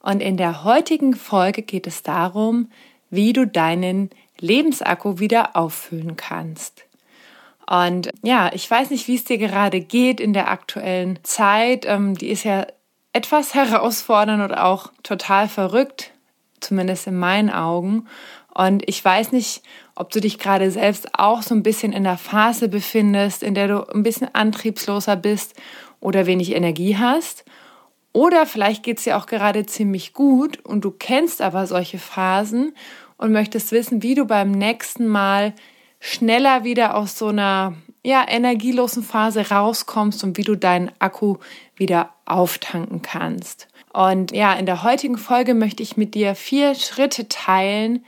und in der heutigen Folge geht es darum, wie du deinen Lebensakku wieder auffüllen kannst. Und ja, ich weiß nicht, wie es dir gerade geht in der aktuellen Zeit. Ähm, die ist ja etwas herausfordernd und auch total verrückt, zumindest in meinen Augen. Und ich weiß nicht, ob du dich gerade selbst auch so ein bisschen in der Phase befindest, in der du ein bisschen antriebsloser bist oder wenig Energie hast oder vielleicht geht es dir auch gerade ziemlich gut und du kennst aber solche Phasen und möchtest wissen, wie du beim nächsten Mal schneller wieder aus so einer ja, energielosen Phase rauskommst und wie du deinen Akku wieder auftanken kannst. Und ja, in der heutigen Folge möchte ich mit dir vier Schritte teilen,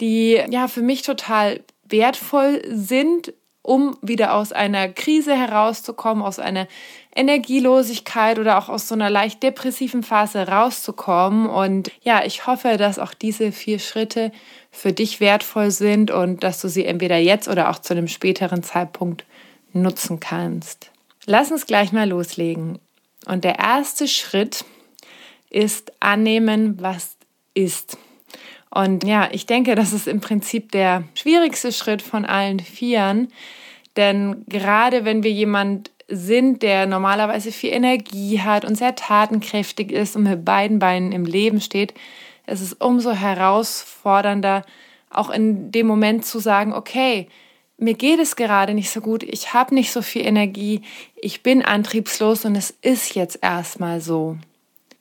die ja für mich total wertvoll sind, um wieder aus einer Krise herauszukommen, aus einer Energielosigkeit oder auch aus so einer leicht depressiven Phase rauszukommen. Und ja, ich hoffe, dass auch diese vier Schritte für dich wertvoll sind und dass du sie entweder jetzt oder auch zu einem späteren Zeitpunkt nutzen kannst. Lass uns gleich mal loslegen. Und der erste Schritt ist annehmen, was ist. Und ja, ich denke, das ist im Prinzip der schwierigste Schritt von allen Vieren. Denn gerade wenn wir jemand sind, der normalerweise viel Energie hat und sehr tatenkräftig ist und mit beiden Beinen im Leben steht, es ist umso herausfordernder, auch in dem Moment zu sagen, okay, mir geht es gerade nicht so gut, ich habe nicht so viel Energie, ich bin antriebslos und es ist jetzt erstmal so.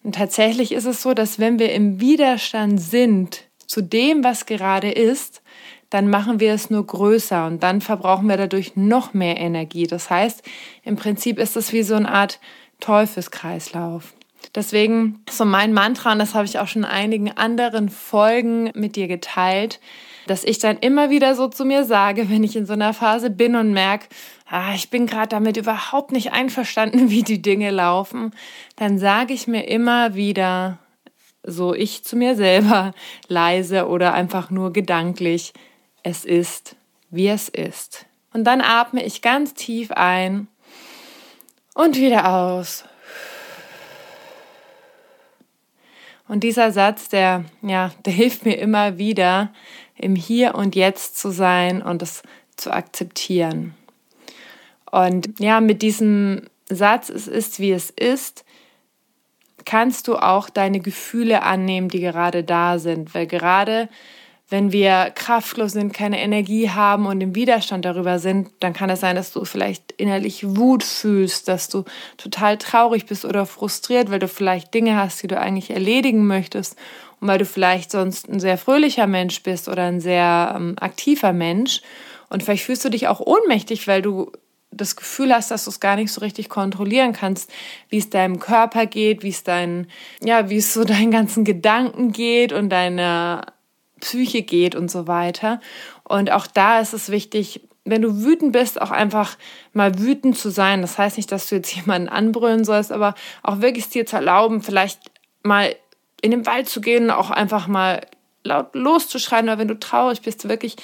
Und tatsächlich ist es so, dass wenn wir im Widerstand sind zu dem, was gerade ist, dann machen wir es nur größer und dann verbrauchen wir dadurch noch mehr Energie. Das heißt, im Prinzip ist es wie so eine Art Teufelskreislauf. Deswegen so mein Mantra, und das habe ich auch schon in einigen anderen Folgen mit dir geteilt, dass ich dann immer wieder so zu mir sage, wenn ich in so einer Phase bin und merke, ah, ich bin gerade damit überhaupt nicht einverstanden, wie die Dinge laufen, dann sage ich mir immer wieder, so ich zu mir selber leise oder einfach nur gedanklich, es ist, wie es ist. Und dann atme ich ganz tief ein und wieder aus. Und dieser Satz, der, ja, der hilft mir immer wieder, im Hier und Jetzt zu sein und es zu akzeptieren. Und ja, mit diesem Satz, es ist, wie es ist, kannst du auch deine Gefühle annehmen, die gerade da sind. Weil gerade wenn wir kraftlos sind, keine Energie haben und im Widerstand darüber sind, dann kann es sein, dass du vielleicht innerlich Wut fühlst, dass du total traurig bist oder frustriert, weil du vielleicht Dinge hast, die du eigentlich erledigen möchtest und weil du vielleicht sonst ein sehr fröhlicher Mensch bist oder ein sehr ähm, aktiver Mensch. Und vielleicht fühlst du dich auch ohnmächtig, weil du das Gefühl hast, dass du es gar nicht so richtig kontrollieren kannst, wie es deinem Körper geht, wie es deinen, ja, wie es so deinen ganzen Gedanken geht und deiner Psyche geht und so weiter. Und auch da ist es wichtig, wenn du wütend bist, auch einfach mal wütend zu sein. Das heißt nicht, dass du jetzt jemanden anbrüllen sollst, aber auch wirklich dir zu erlauben, vielleicht mal in den Wald zu gehen, auch einfach mal laut loszuschreien oder wenn du traurig bist, wirklich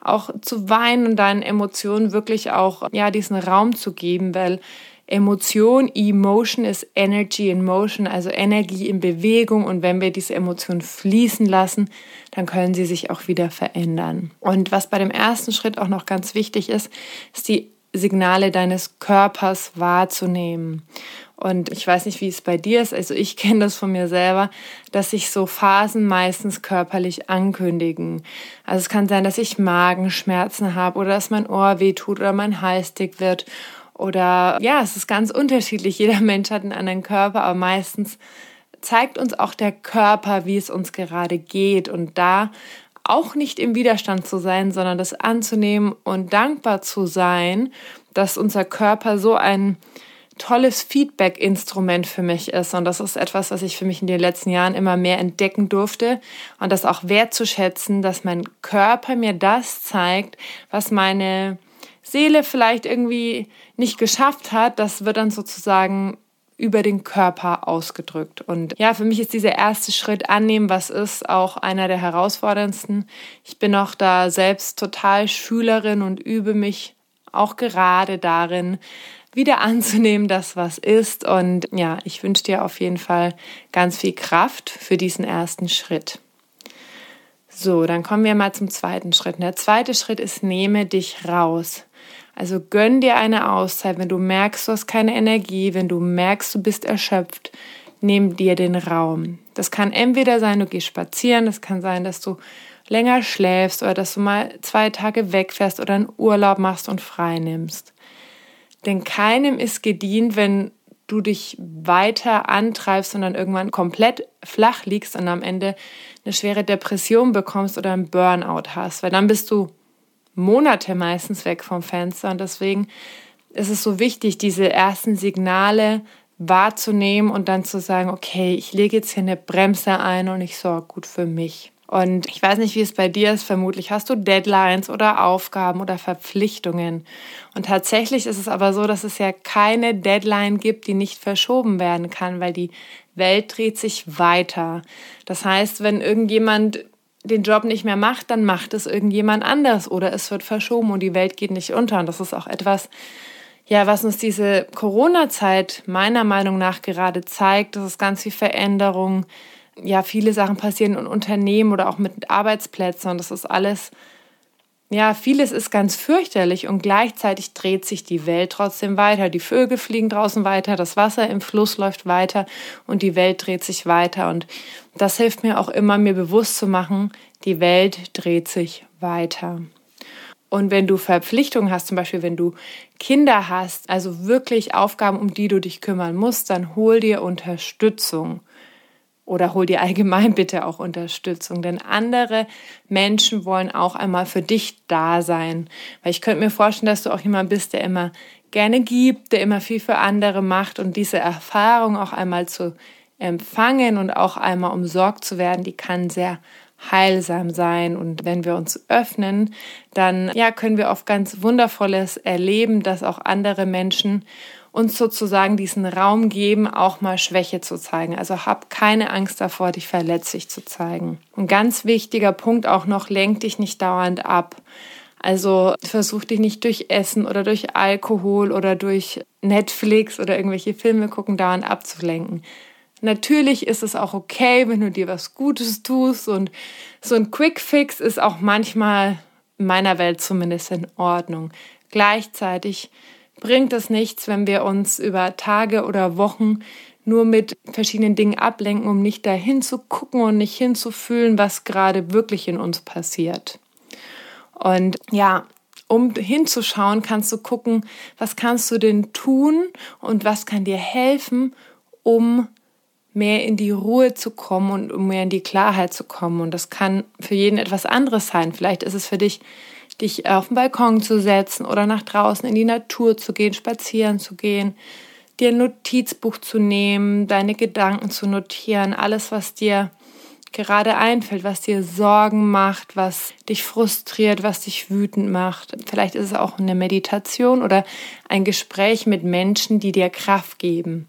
auch zu weinen und deinen Emotionen wirklich auch, ja, diesen Raum zu geben, weil Emotion, Emotion ist Energy in Motion, also Energie in Bewegung. Und wenn wir diese Emotion fließen lassen, dann können sie sich auch wieder verändern. Und was bei dem ersten Schritt auch noch ganz wichtig ist, ist die Signale deines Körpers wahrzunehmen. Und ich weiß nicht, wie es bei dir ist. Also ich kenne das von mir selber, dass sich so Phasen meistens körperlich ankündigen. Also es kann sein, dass ich Magenschmerzen habe oder dass mein Ohr wehtut oder mein Hals dick wird oder ja, es ist ganz unterschiedlich. Jeder Mensch hat einen anderen Körper, aber meistens zeigt uns auch der Körper, wie es uns gerade geht. Und da auch nicht im Widerstand zu sein, sondern das anzunehmen und dankbar zu sein, dass unser Körper so ein tolles Feedback-Instrument für mich ist. Und das ist etwas, was ich für mich in den letzten Jahren immer mehr entdecken durfte und das auch wertzuschätzen, dass mein Körper mir das zeigt, was meine Seele vielleicht irgendwie nicht geschafft hat. Das wird dann sozusagen über den Körper ausgedrückt. Und ja, für mich ist dieser erste Schritt annehmen, was ist, auch einer der herausforderndsten. Ich bin auch da selbst total Schülerin und übe mich auch gerade darin, wieder anzunehmen, dass was ist. Und ja, ich wünsche dir auf jeden Fall ganz viel Kraft für diesen ersten Schritt. So, dann kommen wir mal zum zweiten Schritt. Der zweite Schritt ist, nehme dich raus. Also gönn dir eine Auszeit, wenn du merkst, du hast keine Energie, wenn du merkst, du bist erschöpft, nimm dir den Raum. Das kann entweder sein, du gehst spazieren, das kann sein, dass du länger schläfst oder dass du mal zwei Tage wegfährst oder einen Urlaub machst und frei nimmst. Denn keinem ist gedient, wenn du dich weiter antreibst und dann irgendwann komplett flach liegst und am Ende eine schwere Depression bekommst oder einen Burnout hast, weil dann bist du Monate meistens weg vom Fenster und deswegen ist es so wichtig, diese ersten Signale wahrzunehmen und dann zu sagen, okay, ich lege jetzt hier eine Bremse ein und ich sorge gut für mich. Und ich weiß nicht, wie es bei dir ist. Vermutlich hast du Deadlines oder Aufgaben oder Verpflichtungen. Und tatsächlich ist es aber so, dass es ja keine Deadline gibt, die nicht verschoben werden kann, weil die Welt dreht sich weiter. Das heißt, wenn irgendjemand den Job nicht mehr macht, dann macht es irgendjemand anders oder es wird verschoben und die Welt geht nicht unter. Und das ist auch etwas, ja, was uns diese Corona-Zeit meiner Meinung nach gerade zeigt, dass es ganz viel Veränderung, ja, viele Sachen passieren in Unternehmen oder auch mit Arbeitsplätzen und das ist alles, ja, vieles ist ganz fürchterlich und gleichzeitig dreht sich die Welt trotzdem weiter. Die Vögel fliegen draußen weiter, das Wasser im Fluss läuft weiter und die Welt dreht sich weiter. Und das hilft mir auch immer, mir bewusst zu machen, die Welt dreht sich weiter. Und wenn du Verpflichtungen hast, zum Beispiel wenn du Kinder hast, also wirklich Aufgaben, um die du dich kümmern musst, dann hol dir Unterstützung oder hol dir allgemein bitte auch Unterstützung, denn andere Menschen wollen auch einmal für dich da sein. Weil ich könnte mir vorstellen, dass du auch jemand bist, der immer gerne gibt, der immer viel für andere macht und diese Erfahrung auch einmal zu empfangen und auch einmal umsorgt zu werden, die kann sehr heilsam sein. Und wenn wir uns öffnen, dann ja, können wir oft ganz Wundervolles erleben, dass auch andere Menschen uns sozusagen diesen Raum geben, auch mal Schwäche zu zeigen. Also hab keine Angst davor, dich verletzlich zu zeigen. Ein ganz wichtiger Punkt auch noch, lenk dich nicht dauernd ab. Also versuch dich nicht durch Essen oder durch Alkohol oder durch Netflix oder irgendwelche Filme gucken dauernd abzulenken. Natürlich ist es auch okay, wenn du dir was Gutes tust und so ein Quick Fix ist auch manchmal in meiner Welt zumindest in Ordnung. Gleichzeitig bringt es nichts, wenn wir uns über Tage oder Wochen nur mit verschiedenen Dingen ablenken, um nicht dahin zu gucken und nicht hinzufühlen, was gerade wirklich in uns passiert. Und ja, um hinzuschauen, kannst du gucken, was kannst du denn tun und was kann dir helfen, um mehr in die Ruhe zu kommen und um mehr in die Klarheit zu kommen. Und das kann für jeden etwas anderes sein. Vielleicht ist es für dich dich auf den Balkon zu setzen oder nach draußen in die Natur zu gehen, spazieren zu gehen, dir ein Notizbuch zu nehmen, deine Gedanken zu notieren, alles, was dir gerade einfällt, was dir Sorgen macht, was dich frustriert, was dich wütend macht. Vielleicht ist es auch eine Meditation oder ein Gespräch mit Menschen, die dir Kraft geben.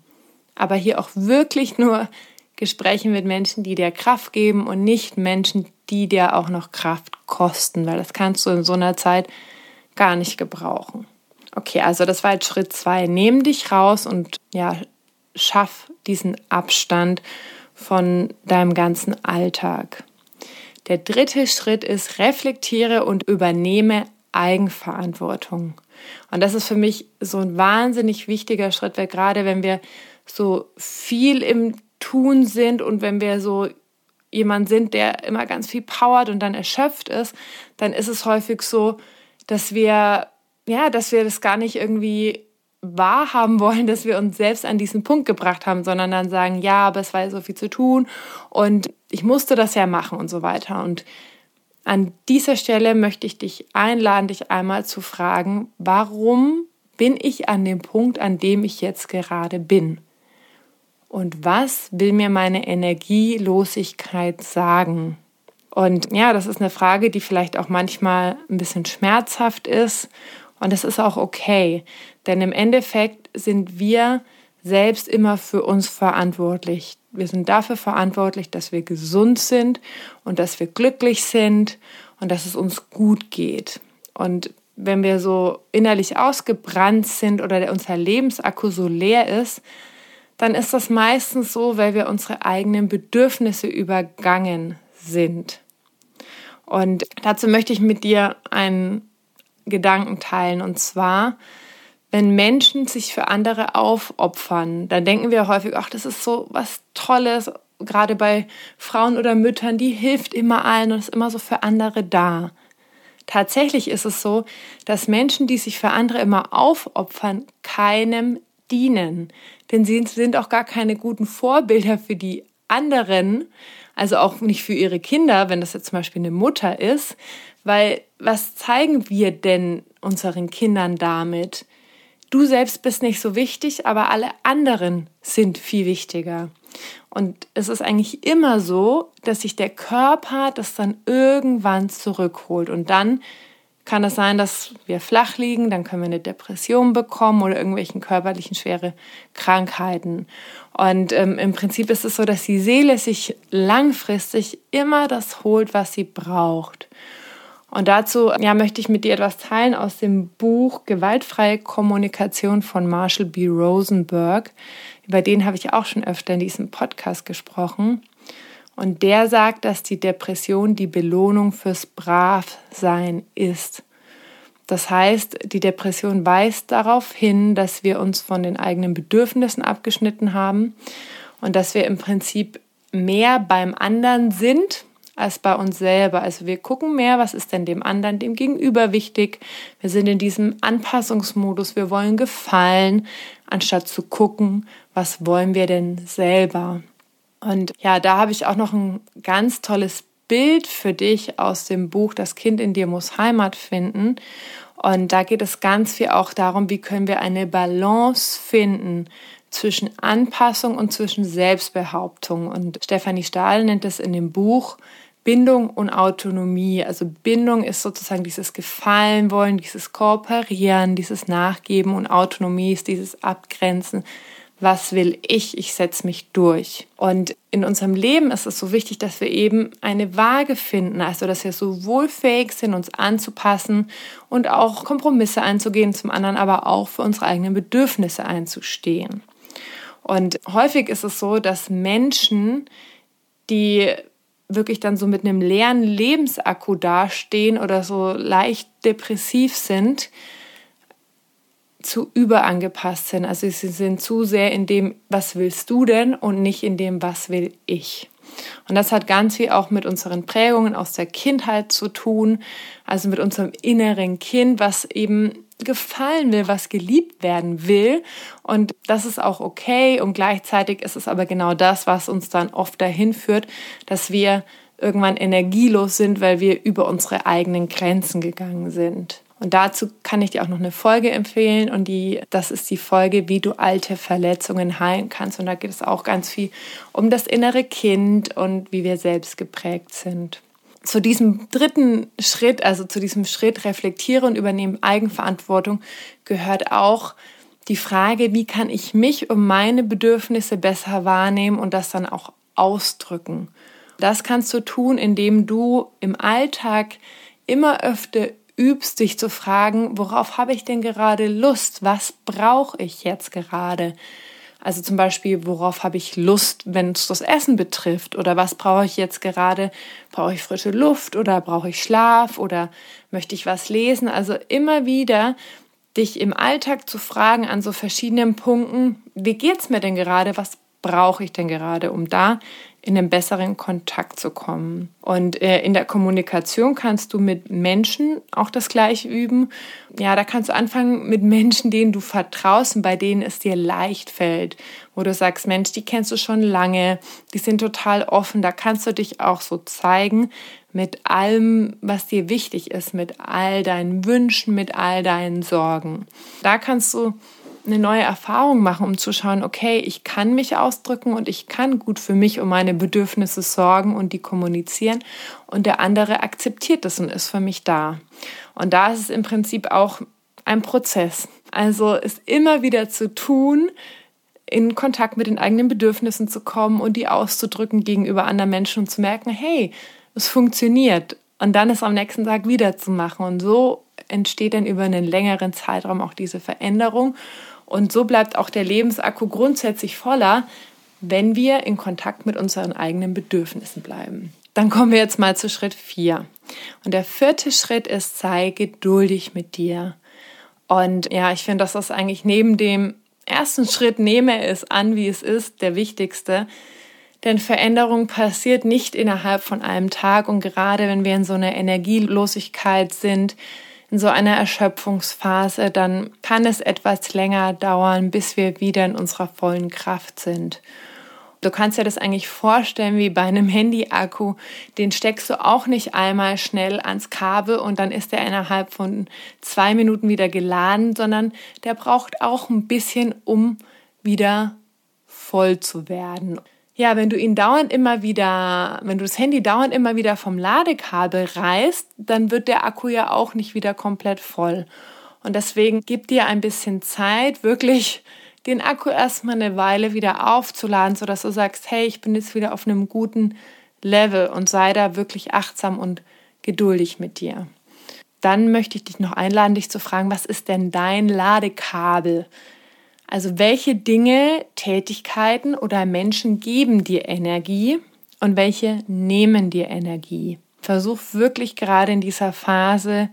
Aber hier auch wirklich nur Gespräche mit Menschen, die dir Kraft geben und nicht Menschen, die dir auch noch Kraft kosten, weil das kannst du in so einer Zeit gar nicht gebrauchen. Okay, also das war jetzt Schritt zwei. Nehm dich raus und ja, schaff diesen Abstand von deinem ganzen Alltag. Der dritte Schritt ist, reflektiere und übernehme Eigenverantwortung. Und das ist für mich so ein wahnsinnig wichtiger Schritt, weil gerade wenn wir so viel im Tun sind und wenn wir so jemand sind, der immer ganz viel powert und dann erschöpft ist, dann ist es häufig so, dass wir, ja, dass wir das gar nicht irgendwie wahrhaben wollen, dass wir uns selbst an diesen Punkt gebracht haben, sondern dann sagen, ja, aber es war ja so viel zu tun und ich musste das ja machen und so weiter. Und an dieser Stelle möchte ich dich einladen, dich einmal zu fragen, warum bin ich an dem Punkt, an dem ich jetzt gerade bin? Und was will mir meine Energielosigkeit sagen? Und ja, das ist eine Frage, die vielleicht auch manchmal ein bisschen schmerzhaft ist. Und das ist auch okay. Denn im Endeffekt sind wir selbst immer für uns verantwortlich. Wir sind dafür verantwortlich, dass wir gesund sind und dass wir glücklich sind und dass es uns gut geht. Und wenn wir so innerlich ausgebrannt sind oder unser Lebensakku so leer ist, dann ist das meistens so, weil wir unsere eigenen Bedürfnisse übergangen sind. Und dazu möchte ich mit dir einen Gedanken teilen. Und zwar, wenn Menschen sich für andere aufopfern, dann denken wir häufig, ach, das ist so was Tolles, gerade bei Frauen oder Müttern, die hilft immer allen und ist immer so für andere da. Tatsächlich ist es so, dass Menschen, die sich für andere immer aufopfern, keinem dienen. Denn sie sind auch gar keine guten Vorbilder für die anderen, also auch nicht für ihre Kinder, wenn das jetzt zum Beispiel eine Mutter ist, weil was zeigen wir denn unseren Kindern damit? Du selbst bist nicht so wichtig, aber alle anderen sind viel wichtiger. Und es ist eigentlich immer so, dass sich der Körper das dann irgendwann zurückholt. Und dann kann es sein, dass wir flach liegen, dann können wir eine Depression bekommen oder irgendwelchen körperlichen schwere Krankheiten. Und ähm, im Prinzip ist es so, dass die Seele sich langfristig immer das holt, was sie braucht. Und dazu ja, möchte ich mit dir etwas teilen aus dem Buch Gewaltfreie Kommunikation von Marshall B. Rosenberg. Über den habe ich auch schon öfter in diesem Podcast gesprochen. Und der sagt, dass die Depression die Belohnung fürs Bravsein ist. Das heißt, die Depression weist darauf hin, dass wir uns von den eigenen Bedürfnissen abgeschnitten haben und dass wir im Prinzip mehr beim anderen sind als bei uns selber. Also wir gucken mehr, was ist denn dem anderen, dem Gegenüber wichtig. Wir sind in diesem Anpassungsmodus, wir wollen gefallen, anstatt zu gucken, was wollen wir denn selber. Und ja, da habe ich auch noch ein ganz tolles Bild für dich aus dem Buch Das Kind in dir muss Heimat finden. Und da geht es ganz viel auch darum, wie können wir eine Balance finden zwischen Anpassung und zwischen Selbstbehauptung. Und Stefanie Stahl nennt es in dem Buch Bindung und Autonomie. Also Bindung ist sozusagen dieses Gefallen wollen, dieses Kooperieren, dieses Nachgeben und Autonomie ist dieses Abgrenzen, was will ich, ich setze mich durch. Und in unserem Leben ist es so wichtig, dass wir eben eine Waage finden, also dass wir sowohl fähig sind, uns anzupassen und auch Kompromisse einzugehen, zum anderen aber auch für unsere eigenen Bedürfnisse einzustehen. Und häufig ist es so, dass Menschen, die wirklich dann so mit einem leeren Lebensakku dastehen oder so leicht depressiv sind, zu überangepasst sind. Also sie sind zu sehr in dem, was willst du denn und nicht in dem, was will ich. Und das hat ganz viel auch mit unseren Prägungen aus der Kindheit zu tun, also mit unserem inneren Kind, was eben gefallen will, was geliebt werden will. Und das ist auch okay. Und gleichzeitig ist es aber genau das, was uns dann oft dahin führt, dass wir irgendwann energielos sind, weil wir über unsere eigenen Grenzen gegangen sind. Und dazu kann ich dir auch noch eine Folge empfehlen und die, das ist die Folge, wie du alte Verletzungen heilen kannst. Und da geht es auch ganz viel um das innere Kind und wie wir selbst geprägt sind. Zu diesem dritten Schritt, also zu diesem Schritt reflektiere und übernehme Eigenverantwortung, gehört auch die Frage, wie kann ich mich und meine Bedürfnisse besser wahrnehmen und das dann auch ausdrücken. Das kannst du tun, indem du im Alltag immer öfter übst, dich zu fragen, worauf habe ich denn gerade Lust? Was brauche ich jetzt gerade? Also zum Beispiel, worauf habe ich Lust, wenn es das Essen betrifft? Oder was brauche ich jetzt gerade? Brauche ich frische Luft oder brauche ich Schlaf oder möchte ich was lesen? Also immer wieder dich im Alltag zu fragen an so verschiedenen Punkten, wie geht's mir denn gerade? Was brauche ich denn gerade, um da in einen besseren Kontakt zu kommen. Und äh, in der Kommunikation kannst du mit Menschen auch das gleiche üben. Ja, da kannst du anfangen mit Menschen, denen du vertraust und bei denen es dir leicht fällt, wo du sagst, Mensch, die kennst du schon lange, die sind total offen, da kannst du dich auch so zeigen mit allem, was dir wichtig ist, mit all deinen Wünschen, mit all deinen Sorgen. Da kannst du eine neue Erfahrung machen, um zu schauen, okay, ich kann mich ausdrücken und ich kann gut für mich um meine Bedürfnisse sorgen und die kommunizieren und der andere akzeptiert das und ist für mich da. Und da ist es im Prinzip auch ein Prozess. Also ist immer wieder zu tun, in Kontakt mit den eigenen Bedürfnissen zu kommen und die auszudrücken gegenüber anderen Menschen und zu merken, hey, es funktioniert. Und dann es am nächsten Tag wieder zu machen. Und so entsteht dann über einen längeren Zeitraum auch diese Veränderung. Und so bleibt auch der Lebensakku grundsätzlich voller, wenn wir in Kontakt mit unseren eigenen Bedürfnissen bleiben. Dann kommen wir jetzt mal zu Schritt 4. Und der vierte Schritt ist, sei geduldig mit dir. Und ja, ich finde, das ist eigentlich neben dem ersten Schritt, nehme es an, wie es ist, der wichtigste. Denn Veränderung passiert nicht innerhalb von einem Tag. Und gerade wenn wir in so einer Energielosigkeit sind, in so einer Erschöpfungsphase, dann kann es etwas länger dauern, bis wir wieder in unserer vollen Kraft sind. Du kannst dir das eigentlich vorstellen wie bei einem Handy-Akku. Den steckst du auch nicht einmal schnell ans Kabel und dann ist er innerhalb von zwei Minuten wieder geladen, sondern der braucht auch ein bisschen, um wieder voll zu werden. Ja, wenn du ihn dauernd immer wieder, wenn du das Handy dauernd immer wieder vom Ladekabel reißt, dann wird der Akku ja auch nicht wieder komplett voll. Und deswegen gib dir ein bisschen Zeit, wirklich den Akku erstmal eine Weile wieder aufzuladen, sodass du sagst, hey, ich bin jetzt wieder auf einem guten Level und sei da wirklich achtsam und geduldig mit dir. Dann möchte ich dich noch einladen, dich zu fragen, was ist denn dein Ladekabel? Also welche Dinge, Tätigkeiten oder Menschen geben dir Energie und welche nehmen dir Energie? Versuch wirklich gerade in dieser Phase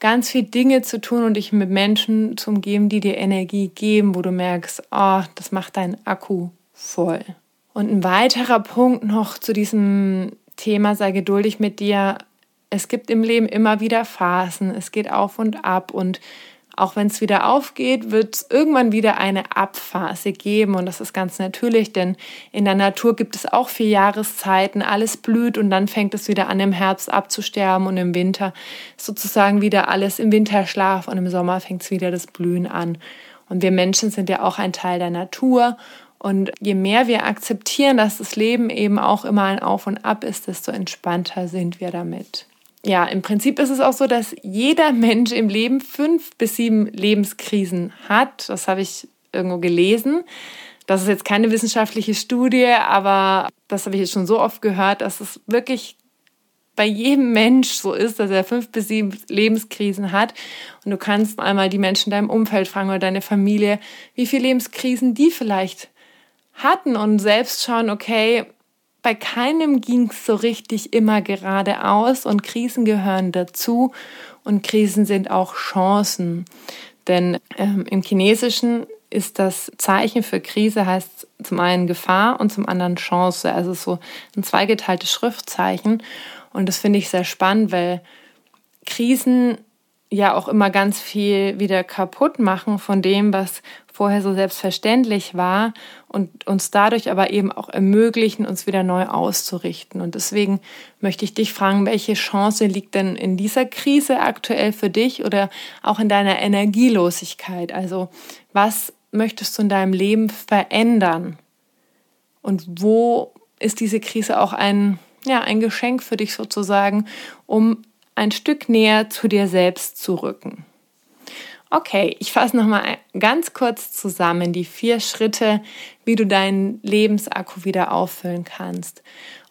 ganz viel Dinge zu tun und dich mit Menschen zu umgeben, die dir Energie geben, wo du merkst, oh, das macht deinen Akku voll. Und ein weiterer Punkt noch zu diesem Thema, sei geduldig mit dir. Es gibt im Leben immer wieder Phasen, es geht auf und ab und auch wenn es wieder aufgeht, wird es irgendwann wieder eine Abphase geben. Und das ist ganz natürlich, denn in der Natur gibt es auch vier Jahreszeiten, alles blüht und dann fängt es wieder an, im Herbst abzusterben und im Winter sozusagen wieder alles im Winterschlaf und im Sommer fängt es wieder das Blühen an. Und wir Menschen sind ja auch ein Teil der Natur. Und je mehr wir akzeptieren, dass das Leben eben auch immer ein Auf und Ab ist, desto entspannter sind wir damit ja, im Prinzip ist es auch so, dass jeder Mensch im Leben fünf bis sieben Lebenskrisen hat. Das habe ich irgendwo gelesen. Das ist jetzt keine wissenschaftliche Studie, aber das habe ich jetzt schon so oft gehört, dass es wirklich bei jedem Mensch so ist, dass er fünf bis sieben Lebenskrisen hat. Und du kannst einmal die Menschen in deinem Umfeld fragen oder deine Familie, wie viele Lebenskrisen die vielleicht hatten und selbst schauen, okay, bei keinem ging es so richtig immer geradeaus und Krisen gehören dazu und Krisen sind auch Chancen. Denn ähm, im Chinesischen ist das Zeichen für Krise heißt zum einen Gefahr und zum anderen Chance. Also so ein zweigeteiltes Schriftzeichen. Und das finde ich sehr spannend, weil Krisen ja auch immer ganz viel wieder kaputt machen von dem, was vorher so selbstverständlich war und uns dadurch aber eben auch ermöglichen, uns wieder neu auszurichten. Und deswegen möchte ich dich fragen, welche Chance liegt denn in dieser Krise aktuell für dich oder auch in deiner Energielosigkeit? Also was möchtest du in deinem Leben verändern? Und wo ist diese Krise auch ein, ja, ein Geschenk für dich sozusagen, um ein Stück näher zu dir selbst zu rücken? Okay, ich fasse nochmal ganz kurz zusammen die vier Schritte, wie du deinen Lebensakku wieder auffüllen kannst.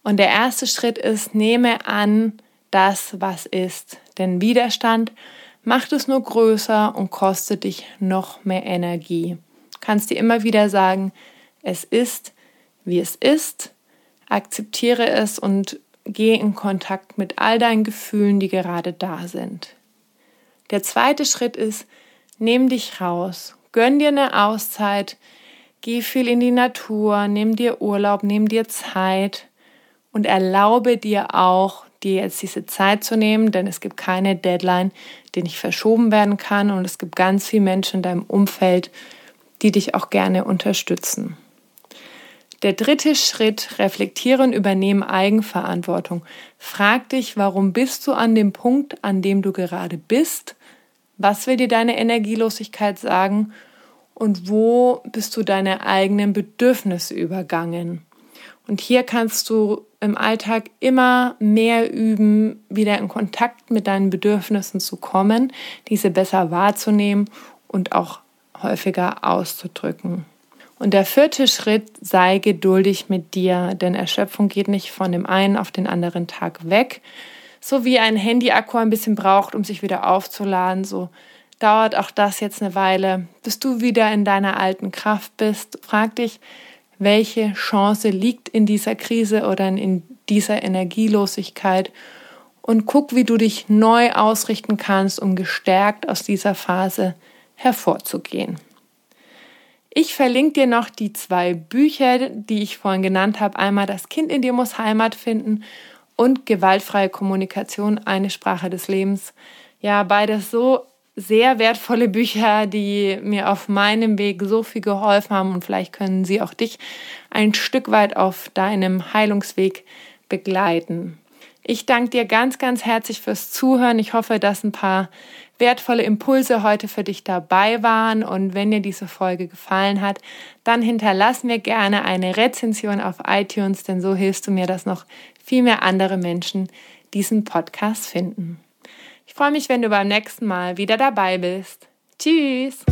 Und der erste Schritt ist, nehme an, das, was ist. Denn Widerstand macht es nur größer und kostet dich noch mehr Energie. Du kannst dir immer wieder sagen, es ist, wie es ist, akzeptiere es und gehe in Kontakt mit all deinen Gefühlen, die gerade da sind. Der zweite Schritt ist, Nimm dich raus, gönn dir eine Auszeit, geh viel in die Natur, nimm dir Urlaub, nimm dir Zeit. Und erlaube dir auch, dir jetzt diese Zeit zu nehmen, denn es gibt keine Deadline, die nicht verschoben werden kann. Und es gibt ganz viele Menschen in deinem Umfeld, die dich auch gerne unterstützen. Der dritte Schritt, reflektieren, übernehmen Eigenverantwortung. Frag dich, warum bist du an dem Punkt, an dem du gerade bist? Was will dir deine Energielosigkeit sagen? Und wo bist du deine eigenen Bedürfnisse übergangen? Und hier kannst du im Alltag immer mehr üben, wieder in Kontakt mit deinen Bedürfnissen zu kommen, diese besser wahrzunehmen und auch häufiger auszudrücken. Und der vierte Schritt, sei geduldig mit dir, denn Erschöpfung geht nicht von dem einen auf den anderen Tag weg. So wie ein Handy-Akku ein bisschen braucht, um sich wieder aufzuladen, so dauert auch das jetzt eine Weile, bis du wieder in deiner alten Kraft bist. Frag dich, welche Chance liegt in dieser Krise oder in dieser Energielosigkeit und guck, wie du dich neu ausrichten kannst, um gestärkt aus dieser Phase hervorzugehen. Ich verlinke dir noch die zwei Bücher, die ich vorhin genannt habe. Einmal Das Kind in dir muss Heimat finden und Gewaltfreie Kommunikation, eine Sprache des Lebens. Ja, beides so sehr wertvolle Bücher, die mir auf meinem Weg so viel geholfen haben und vielleicht können sie auch dich ein Stück weit auf deinem Heilungsweg begleiten. Ich danke dir ganz, ganz herzlich fürs Zuhören. Ich hoffe, dass ein paar wertvolle Impulse heute für dich dabei waren. Und wenn dir diese Folge gefallen hat, dann hinterlass mir gerne eine Rezension auf iTunes, denn so hilfst du mir, dass noch viel mehr andere Menschen diesen Podcast finden. Ich freue mich, wenn du beim nächsten Mal wieder dabei bist. Tschüss!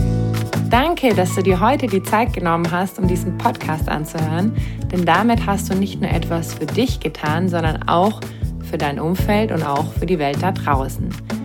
Danke, dass du dir heute die Zeit genommen hast, um diesen Podcast anzuhören, denn damit hast du nicht nur etwas für dich getan, sondern auch für dein Umfeld und auch für die Welt da draußen.